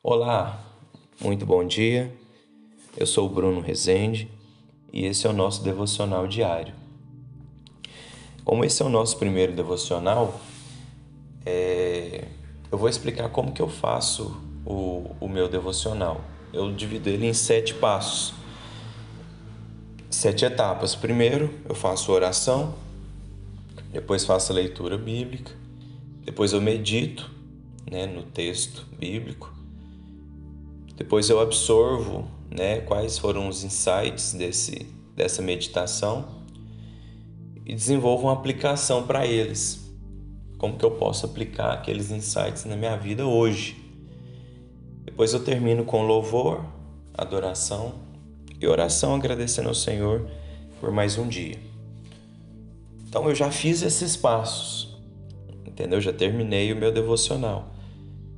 Olá, muito bom dia. Eu sou o Bruno Rezende e esse é o nosso devocional diário. Como esse é o nosso primeiro devocional, é... eu vou explicar como que eu faço o, o meu devocional. Eu divido ele em sete passos, sete etapas. Primeiro, eu faço oração, depois faço a leitura bíblica, depois eu medito né, no texto bíblico, depois eu absorvo né, quais foram os insights desse, dessa meditação e desenvolvo uma aplicação para eles. Como que eu posso aplicar aqueles insights na minha vida hoje? Depois eu termino com louvor, adoração e oração, agradecendo ao Senhor por mais um dia. Então eu já fiz esses passos, entendeu? Já terminei o meu devocional.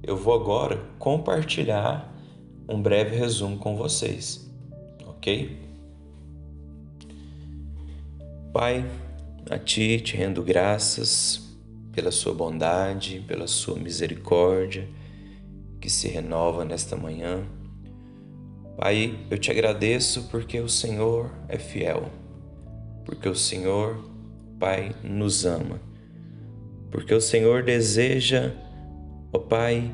Eu vou agora compartilhar um breve resumo com vocês, ok? Pai, a Ti te rendo graças pela Sua bondade, pela Sua misericórdia que se renova nesta manhã. Pai, eu te agradeço porque o Senhor é fiel, porque o Senhor, Pai, nos ama, porque o Senhor deseja, ó Pai,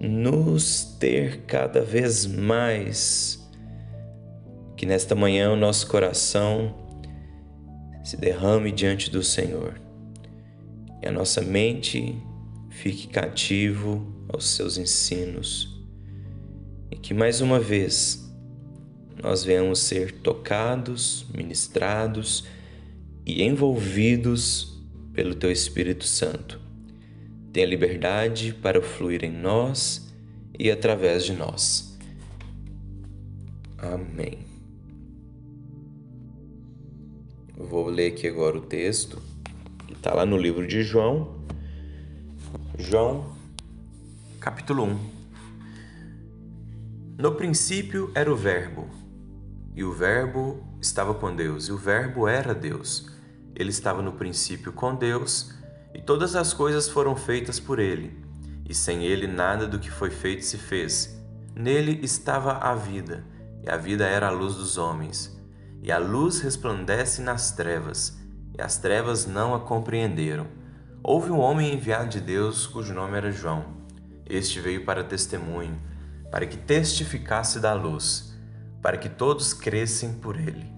nos ter cada vez mais. Que nesta manhã o nosso coração se derrame diante do Senhor e a nossa mente fique cativo aos seus ensinos e que mais uma vez nós venhamos ser tocados, ministrados e envolvidos pelo Teu Espírito Santo tenha liberdade para fluir em nós e através de nós. Amém. Vou ler aqui agora o texto que está lá no livro de João. João, capítulo 1. No princípio era o Verbo, e o Verbo estava com Deus, e o Verbo era Deus. Ele estava no princípio com Deus e todas as coisas foram feitas por ele, e sem ele nada do que foi feito se fez. Nele estava a vida, e a vida era a luz dos homens. E a luz resplandece nas trevas, e as trevas não a compreenderam. Houve um homem enviado de Deus cujo nome era João. Este veio para testemunho, para que testificasse da luz, para que todos crescem por ele.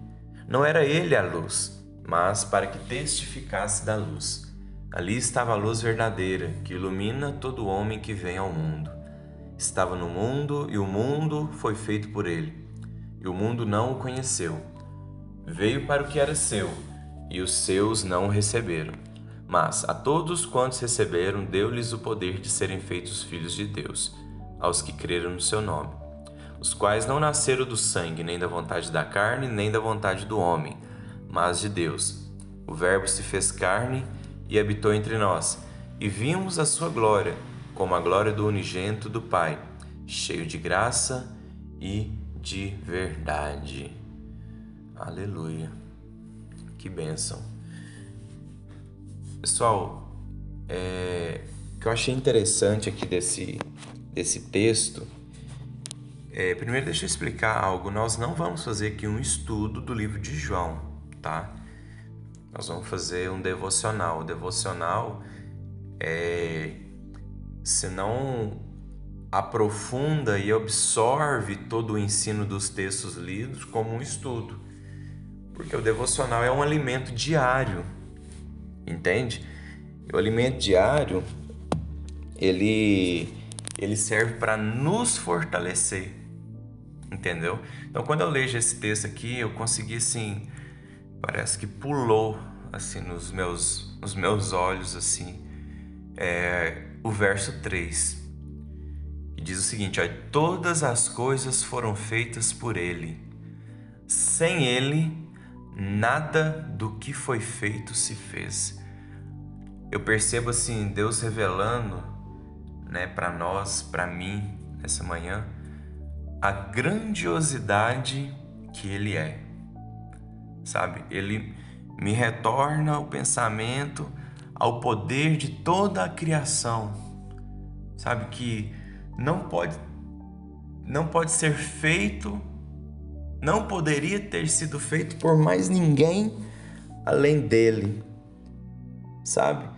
Não era ele a luz, mas para que testificasse da luz. Ali estava a luz verdadeira, que ilumina todo homem que vem ao mundo. Estava no mundo e o mundo foi feito por ele, e o mundo não o conheceu. Veio para o que era seu, e os seus não o receberam. Mas a todos quantos receberam, deu-lhes o poder de serem feitos filhos de Deus, aos que creram no seu nome, os quais não nasceram do sangue, nem da vontade da carne, nem da vontade do homem, mas de Deus. O Verbo se fez carne e habitou entre nós, e vimos a sua glória, como a glória do unigento do Pai, cheio de graça e de verdade. Aleluia. Que bênção. Pessoal, é, o que eu achei interessante aqui desse, desse texto é, primeiro deixa eu explicar algo. Nós não vamos fazer aqui um estudo do livro de João, tá? nós vamos fazer um devocional. O devocional é se não aprofunda e absorve todo o ensino dos textos lidos como um estudo. Porque o devocional é um alimento diário. Entende? O alimento diário ele ele serve para nos fortalecer. Entendeu? Então quando eu leio esse texto aqui, eu consegui assim parece que pulou assim nos meus, nos meus olhos assim. É, o verso 3 e diz o seguinte: ó, todas as coisas foram feitas por Ele, sem Ele nada do que foi feito se fez. Eu percebo assim Deus revelando, né, para nós, para mim nessa manhã, a grandiosidade que Ele é sabe? Ele me retorna o pensamento ao poder de toda a criação. Sabe que não pode não pode ser feito, não poderia ter sido feito por mais ninguém além dele. Sabe?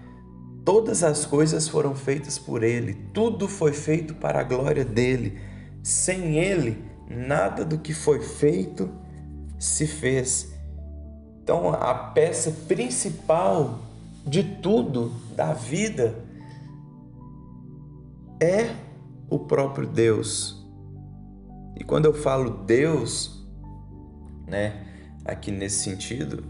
Todas as coisas foram feitas por ele, tudo foi feito para a glória dele. Sem ele, nada do que foi feito se fez. Então, a peça principal de tudo da vida é o próprio Deus. E quando eu falo Deus, né, aqui nesse sentido,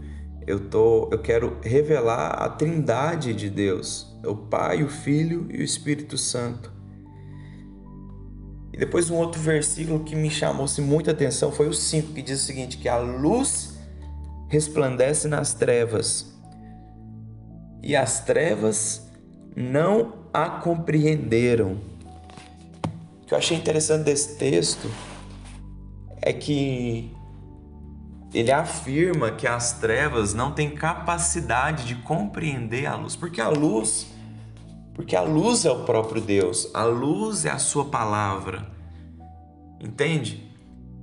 eu tô, eu quero revelar a Trindade de Deus, o Pai, o Filho e o Espírito Santo. E depois um outro versículo que me chamou-se muita atenção foi o 5, que diz o seguinte: que a luz resplandece nas trevas, e as trevas não a compreenderam. O que eu achei interessante desse texto é que ele afirma que as trevas não têm capacidade de compreender a luz, porque a luz, porque a luz é o próprio Deus, a luz é a sua palavra. Entende?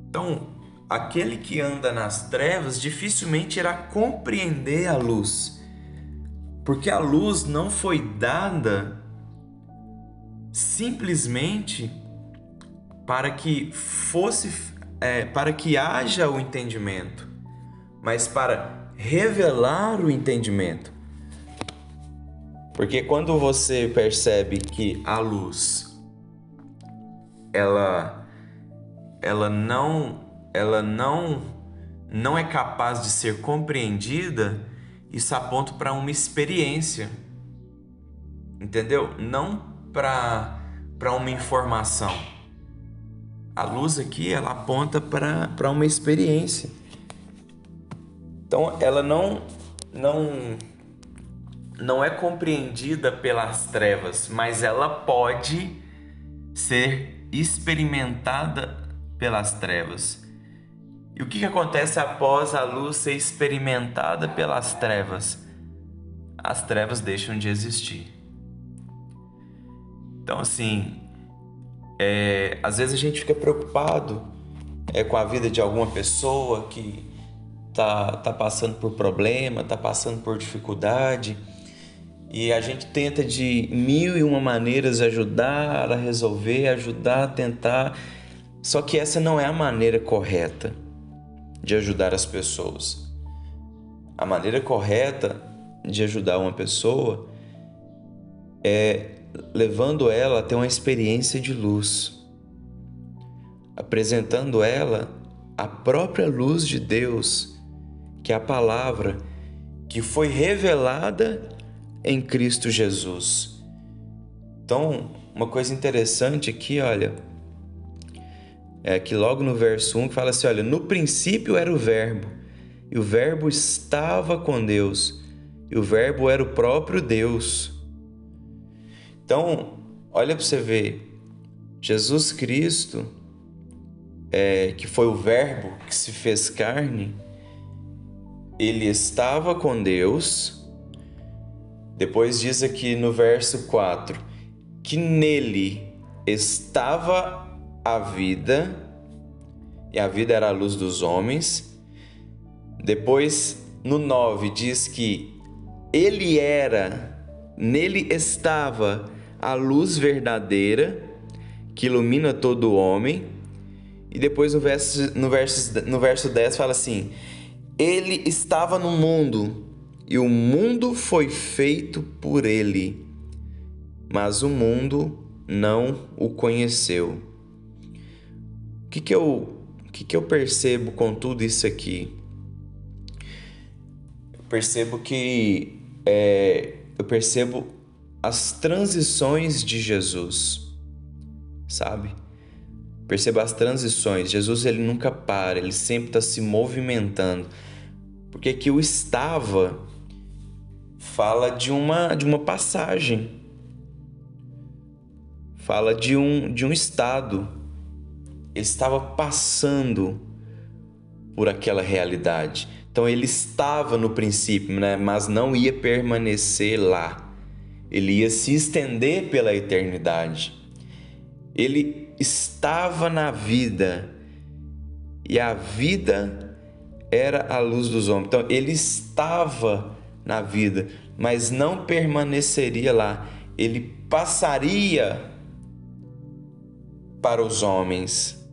Então, aquele que anda nas trevas dificilmente irá compreender a luz, porque a luz não foi dada simplesmente para que fosse é, para que haja o entendimento, mas para revelar o entendimento. Porque quando você percebe que a luz ela ela não ela não não é capaz de ser compreendida, isso aponta para uma experiência. Entendeu? Não para para uma informação. A luz aqui ela aponta para uma experiência. Então ela não não não é compreendida pelas trevas, mas ela pode ser experimentada pelas trevas. E o que, que acontece após a luz ser experimentada pelas trevas? As trevas deixam de existir. Então, assim, é, às vezes a gente fica preocupado é, com a vida de alguma pessoa que tá, tá passando por problema, tá passando por dificuldade e a gente tenta de mil e uma maneiras ajudar a resolver, ajudar a tentar, só que essa não é a maneira correta de ajudar as pessoas. A maneira correta de ajudar uma pessoa é levando ela a ter uma experiência de luz, apresentando ela a própria luz de Deus, que é a palavra que foi revelada em Cristo Jesus. Então, uma coisa interessante aqui, olha, é que logo no verso 1 fala assim: olha, no princípio era o Verbo, e o Verbo estava com Deus, e o Verbo era o próprio Deus. Então, olha para você ver, Jesus Cristo, é, que foi o Verbo que se fez carne, ele estava com Deus. Depois diz aqui no verso 4 que nele estava a vida, e a vida era a luz dos homens. Depois, no 9, diz que ele era, nele estava a luz verdadeira que ilumina todo homem. E depois no verso, no, verso, no verso 10 fala assim: Ele estava no mundo e o mundo foi feito por ele, mas o mundo não o conheceu. O que, que, eu, que, que eu percebo com tudo isso aqui? Eu percebo que é, eu percebo as transições de Jesus, sabe? Perceba as transições. Jesus ele nunca para, ele sempre está se movimentando. Porque que o estava fala de uma de uma passagem. Fala de um de um estado. Ele estava passando por aquela realidade. Então ele estava no princípio, né? mas não ia permanecer lá ele ia se estender pela eternidade. Ele estava na vida e a vida era a luz dos homens. Então, ele estava na vida, mas não permaneceria lá. Ele passaria para os homens.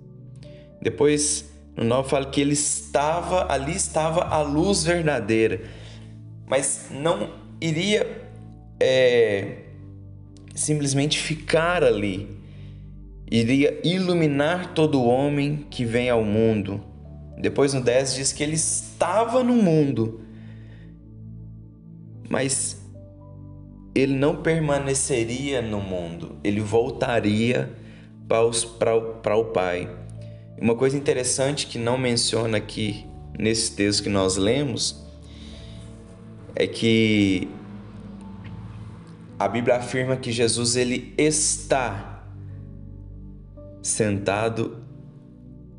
Depois, no 9 fala que ele estava, ali estava a luz verdadeira, mas não iria é, simplesmente ficar ali, iria iluminar todo homem que vem ao mundo. Depois no 10 diz que ele estava no mundo, mas ele não permaneceria no mundo, ele voltaria para, os, para, para o Pai. Uma coisa interessante que não menciona aqui nesse texto que nós lemos é que a Bíblia afirma que Jesus ele está sentado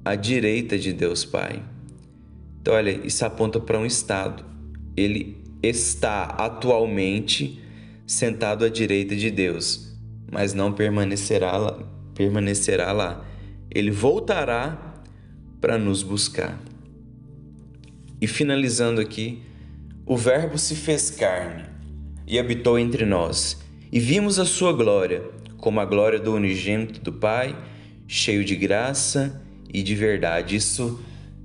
à direita de Deus Pai. Então, olha, isso aponta para um estado. Ele está atualmente sentado à direita de Deus, mas não permanecerá lá, permanecerá lá. Ele voltará para nos buscar. E finalizando aqui, o Verbo se fez carne e habitou entre nós, e vimos a sua glória, como a glória do unigênito do Pai, cheio de graça e de verdade. Isso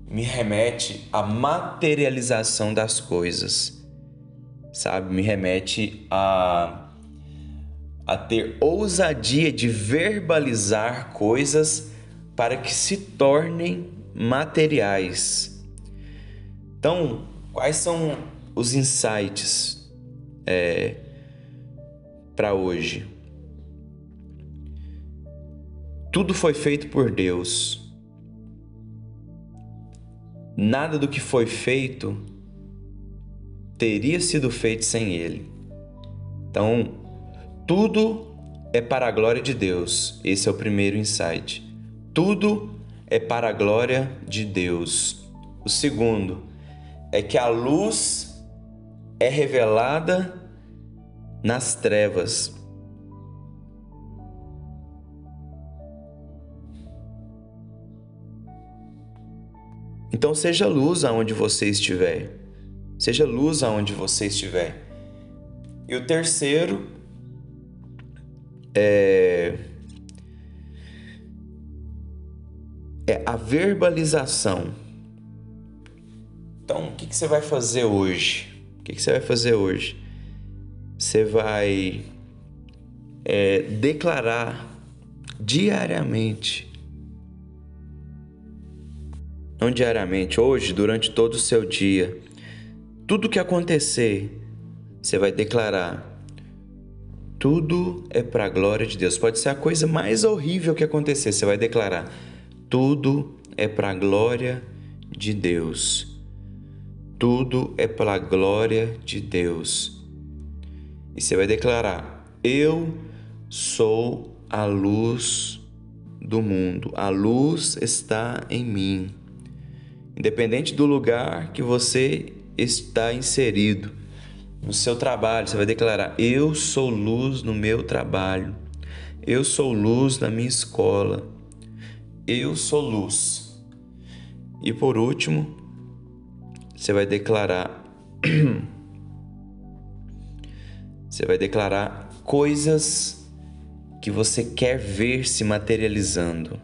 me remete à materialização das coisas, sabe? Me remete a a ter ousadia de verbalizar coisas para que se tornem materiais. Então, quais são os insights é, para hoje. Tudo foi feito por Deus. Nada do que foi feito teria sido feito sem Ele. Então, tudo é para a glória de Deus. Esse é o primeiro insight. Tudo é para a glória de Deus. O segundo é que a luz é revelada nas trevas. Então seja luz aonde você estiver. Seja luz aonde você estiver. E o terceiro é, é a verbalização. Então, o que, que você vai fazer hoje? que, que você vai fazer hoje? Você vai é, declarar diariamente, não diariamente, hoje, durante todo o seu dia, tudo que acontecer, você vai declarar. Tudo é para a glória de Deus. Pode ser a coisa mais horrível que acontecer, você vai declarar. Tudo é para a glória de Deus. Tudo é para a glória de Deus. E você vai declarar: Eu sou a luz do mundo. A luz está em mim. Independente do lugar que você está inserido, no seu trabalho, você vai declarar: Eu sou luz no meu trabalho. Eu sou luz na minha escola. Eu sou luz. E por último, você vai declarar você vai declarar coisas que você quer ver se materializando.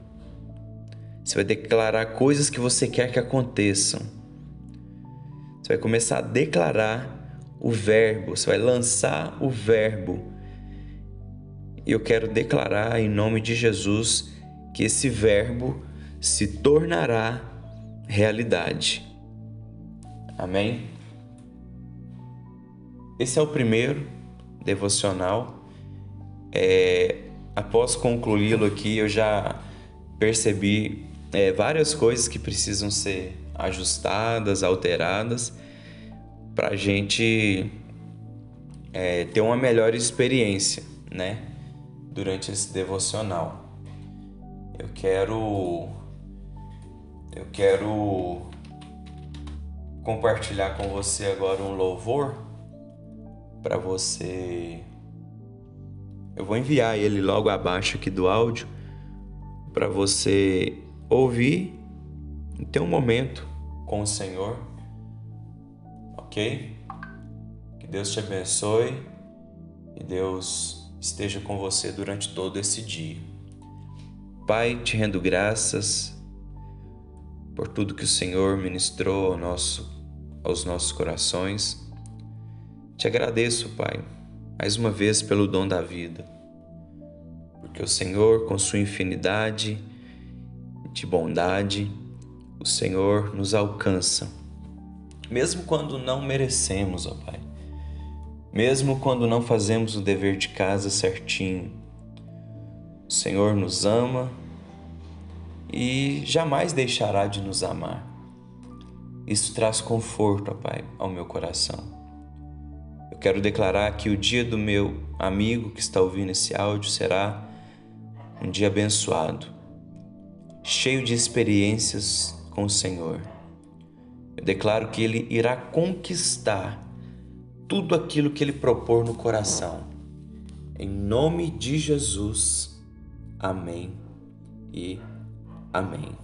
Você vai declarar coisas que você quer que aconteçam. Você vai começar a declarar o verbo, você vai lançar o verbo. Eu quero declarar em nome de Jesus que esse verbo se tornará realidade. Amém? Esse é o primeiro devocional. É, após concluí-lo aqui, eu já percebi é, várias coisas que precisam ser ajustadas, alteradas, para a gente é, ter uma melhor experiência, né? Durante esse devocional. Eu quero. Eu quero compartilhar com você agora um louvor para você Eu vou enviar ele logo abaixo aqui do áudio para você ouvir e ter um momento com o Senhor. Ok? Que Deus te abençoe e Deus esteja com você durante todo esse dia. Pai, te rendo graças por tudo que o Senhor ministrou ao nosso, aos nossos corações. Te agradeço, Pai, mais uma vez pelo dom da vida, porque o Senhor, com sua infinidade de bondade, o Senhor nos alcança, mesmo quando não merecemos, ó Pai, mesmo quando não fazemos o dever de casa certinho. O Senhor nos ama e jamais deixará de nos amar. Isso traz conforto, ó Pai, ao meu coração. Eu quero declarar que o dia do meu amigo que está ouvindo esse áudio será um dia abençoado, cheio de experiências com o Senhor. Eu declaro que ele irá conquistar tudo aquilo que ele propor no coração. Em nome de Jesus. Amém e amém.